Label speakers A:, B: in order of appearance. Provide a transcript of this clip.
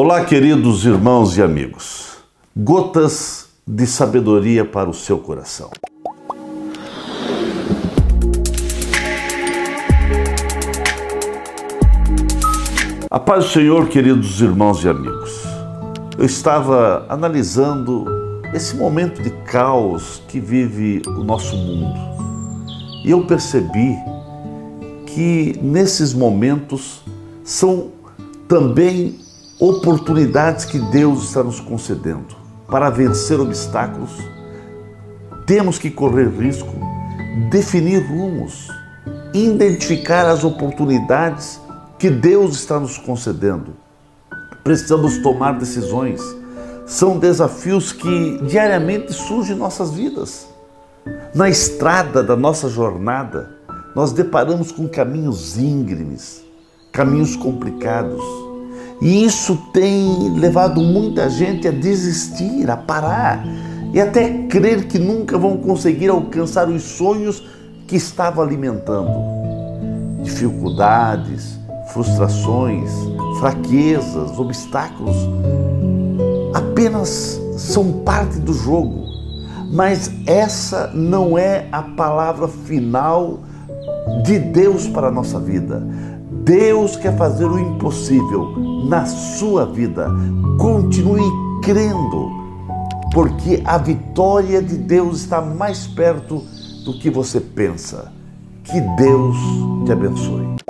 A: Olá, queridos irmãos e amigos. Gotas de sabedoria para o seu coração. A paz do Senhor, queridos irmãos e amigos. Eu estava analisando esse momento de caos que vive o nosso mundo e eu percebi que nesses momentos são também oportunidades que Deus está nos concedendo para vencer obstáculos. Temos que correr risco, definir rumos, identificar as oportunidades que Deus está nos concedendo. Precisamos tomar decisões. São desafios que diariamente surgem em nossas vidas. Na estrada da nossa jornada, nós deparamos com caminhos íngremes, caminhos complicados e isso tem levado muita gente a desistir, a parar e até crer que nunca vão conseguir alcançar os sonhos que estavam alimentando. Dificuldades, frustrações, fraquezas, obstáculos apenas são parte do jogo, mas essa não é a palavra final de Deus para a nossa vida. Deus quer fazer o impossível na sua vida. Continue crendo, porque a vitória de Deus está mais perto do que você pensa. Que Deus te abençoe.